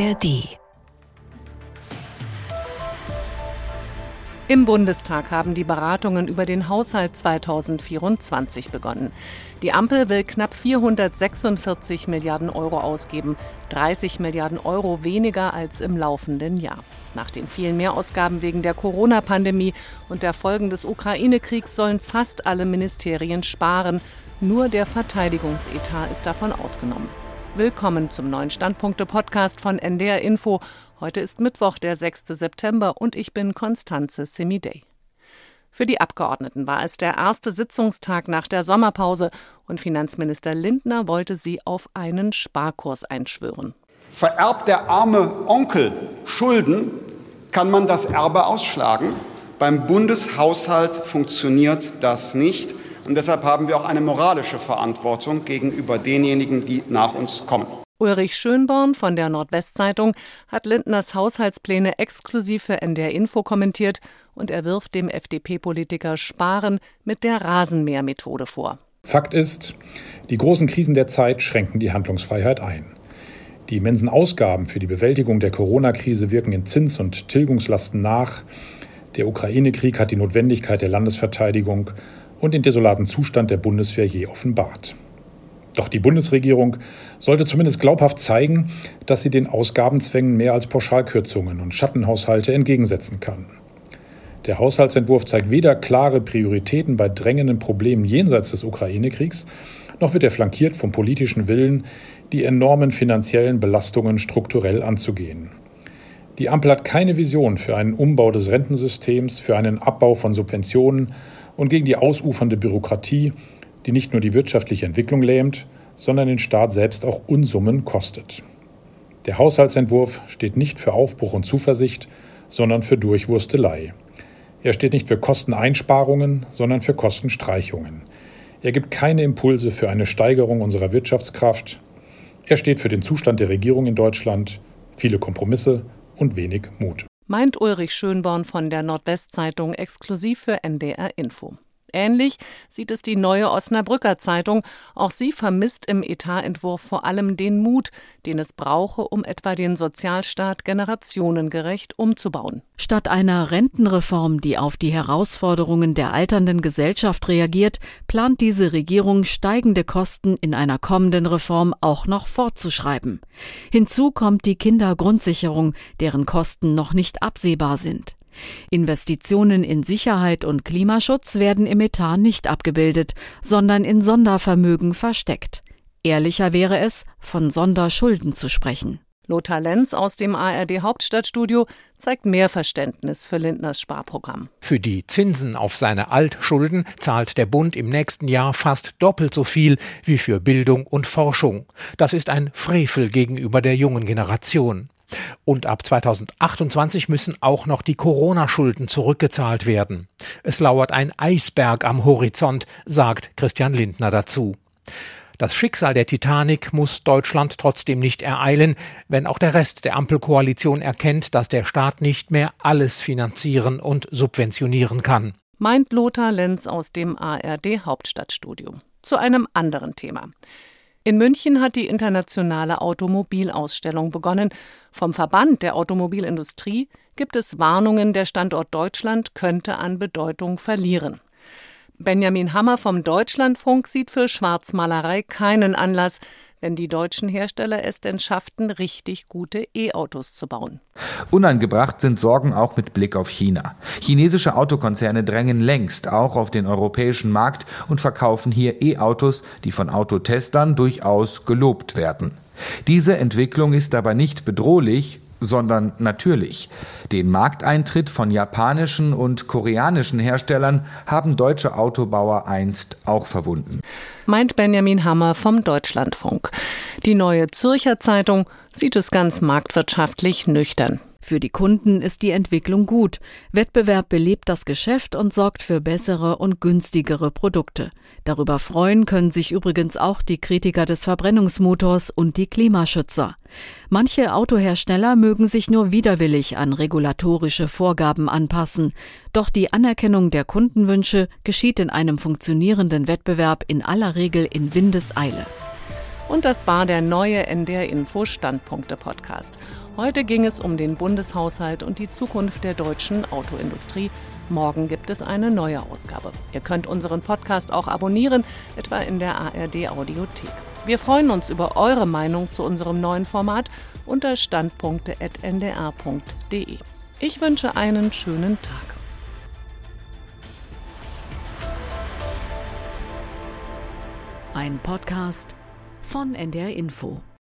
ARD Im Bundestag haben die Beratungen über den Haushalt 2024 begonnen. Die Ampel will knapp 446 Milliarden Euro ausgeben, 30 Milliarden Euro weniger als im laufenden Jahr. Nach den vielen Mehrausgaben wegen der Corona-Pandemie und der Folgen des Ukraine-Kriegs sollen fast alle Ministerien sparen. Nur der Verteidigungsetat ist davon ausgenommen. Willkommen zum neuen Standpunkte-Podcast von NDR Info. Heute ist Mittwoch, der 6. September und ich bin Konstanze Semidey. Für die Abgeordneten war es der erste Sitzungstag nach der Sommerpause und Finanzminister Lindner wollte sie auf einen Sparkurs einschwören. Vererbt der arme Onkel Schulden, kann man das Erbe ausschlagen. Beim Bundeshaushalt funktioniert das nicht. Und deshalb haben wir auch eine moralische Verantwortung gegenüber denjenigen, die nach uns kommen. Ulrich Schönborn von der Nordwestzeitung hat Lindners Haushaltspläne exklusiv für NDR Info kommentiert und er wirft dem FDP-Politiker Sparen mit der Rasenmähermethode vor. Fakt ist, die großen Krisen der Zeit schränken die Handlungsfreiheit ein. Die immensen Ausgaben für die Bewältigung der Corona-Krise wirken in Zins- und Tilgungslasten nach. Der Ukraine-Krieg hat die Notwendigkeit der Landesverteidigung und den desolaten Zustand der Bundeswehr je offenbart. Doch die Bundesregierung sollte zumindest glaubhaft zeigen, dass sie den Ausgabenzwängen mehr als Pauschalkürzungen und Schattenhaushalte entgegensetzen kann. Der Haushaltsentwurf zeigt weder klare Prioritäten bei drängenden Problemen jenseits des Ukraine-Kriegs, noch wird er flankiert vom politischen Willen, die enormen finanziellen Belastungen strukturell anzugehen. Die Ampel hat keine Vision für einen Umbau des Rentensystems, für einen Abbau von Subventionen und gegen die ausufernde Bürokratie, die nicht nur die wirtschaftliche Entwicklung lähmt, sondern den Staat selbst auch Unsummen kostet. Der Haushaltsentwurf steht nicht für Aufbruch und Zuversicht, sondern für Durchwurstelei. Er steht nicht für Kosteneinsparungen, sondern für Kostenstreichungen. Er gibt keine Impulse für eine Steigerung unserer Wirtschaftskraft. Er steht für den Zustand der Regierung in Deutschland, viele Kompromisse und wenig Mut. Meint Ulrich Schönborn von der Nordwestzeitung exklusiv für NDR Info. Ähnlich sieht es die neue Osnabrücker Zeitung. Auch sie vermisst im Etatentwurf vor allem den Mut, den es brauche, um etwa den Sozialstaat generationengerecht umzubauen. Statt einer Rentenreform, die auf die Herausforderungen der alternden Gesellschaft reagiert, plant diese Regierung steigende Kosten in einer kommenden Reform auch noch fortzuschreiben. Hinzu kommt die Kindergrundsicherung, deren Kosten noch nicht absehbar sind. Investitionen in Sicherheit und Klimaschutz werden im Etat nicht abgebildet, sondern in Sondervermögen versteckt. Ehrlicher wäre es, von Sonderschulden zu sprechen. Lothar Lenz aus dem ARD Hauptstadtstudio zeigt mehr Verständnis für Lindners Sparprogramm. Für die Zinsen auf seine Altschulden zahlt der Bund im nächsten Jahr fast doppelt so viel wie für Bildung und Forschung. Das ist ein Frevel gegenüber der jungen Generation. Und ab 2028 müssen auch noch die Corona-Schulden zurückgezahlt werden. Es lauert ein Eisberg am Horizont, sagt Christian Lindner dazu. Das Schicksal der Titanic muss Deutschland trotzdem nicht ereilen, wenn auch der Rest der Ampelkoalition erkennt, dass der Staat nicht mehr alles finanzieren und subventionieren kann. Meint Lothar Lenz aus dem ARD Hauptstadtstudio. Zu einem anderen Thema. In München hat die internationale Automobilausstellung begonnen. Vom Verband der Automobilindustrie gibt es Warnungen, der Standort Deutschland könnte an Bedeutung verlieren. Benjamin Hammer vom Deutschlandfunk sieht für Schwarzmalerei keinen Anlass, wenn die deutschen Hersteller es denn schafften, richtig gute E-Autos zu bauen. Unangebracht sind Sorgen auch mit Blick auf China. Chinesische Autokonzerne drängen längst auch auf den europäischen Markt und verkaufen hier E-Autos, die von Autotestern durchaus gelobt werden. Diese Entwicklung ist aber nicht bedrohlich, sondern natürlich. Den Markteintritt von japanischen und koreanischen Herstellern haben deutsche Autobauer einst auch verwunden. Meint Benjamin Hammer vom Deutschlandfunk. Die neue Zürcher Zeitung sieht es ganz marktwirtschaftlich nüchtern. Für die Kunden ist die Entwicklung gut. Wettbewerb belebt das Geschäft und sorgt für bessere und günstigere Produkte. Darüber freuen können sich übrigens auch die Kritiker des Verbrennungsmotors und die Klimaschützer. Manche Autohersteller mögen sich nur widerwillig an regulatorische Vorgaben anpassen, doch die Anerkennung der Kundenwünsche geschieht in einem funktionierenden Wettbewerb in aller Regel in Windeseile. Und das war der neue NDR Info Standpunkte Podcast. Heute ging es um den Bundeshaushalt und die Zukunft der deutschen Autoindustrie. Morgen gibt es eine neue Ausgabe. Ihr könnt unseren Podcast auch abonnieren, etwa in der ARD Audiothek. Wir freuen uns über eure Meinung zu unserem neuen Format unter standpunkte.ndr.de. Ich wünsche einen schönen Tag. Ein Podcast von NDR Info.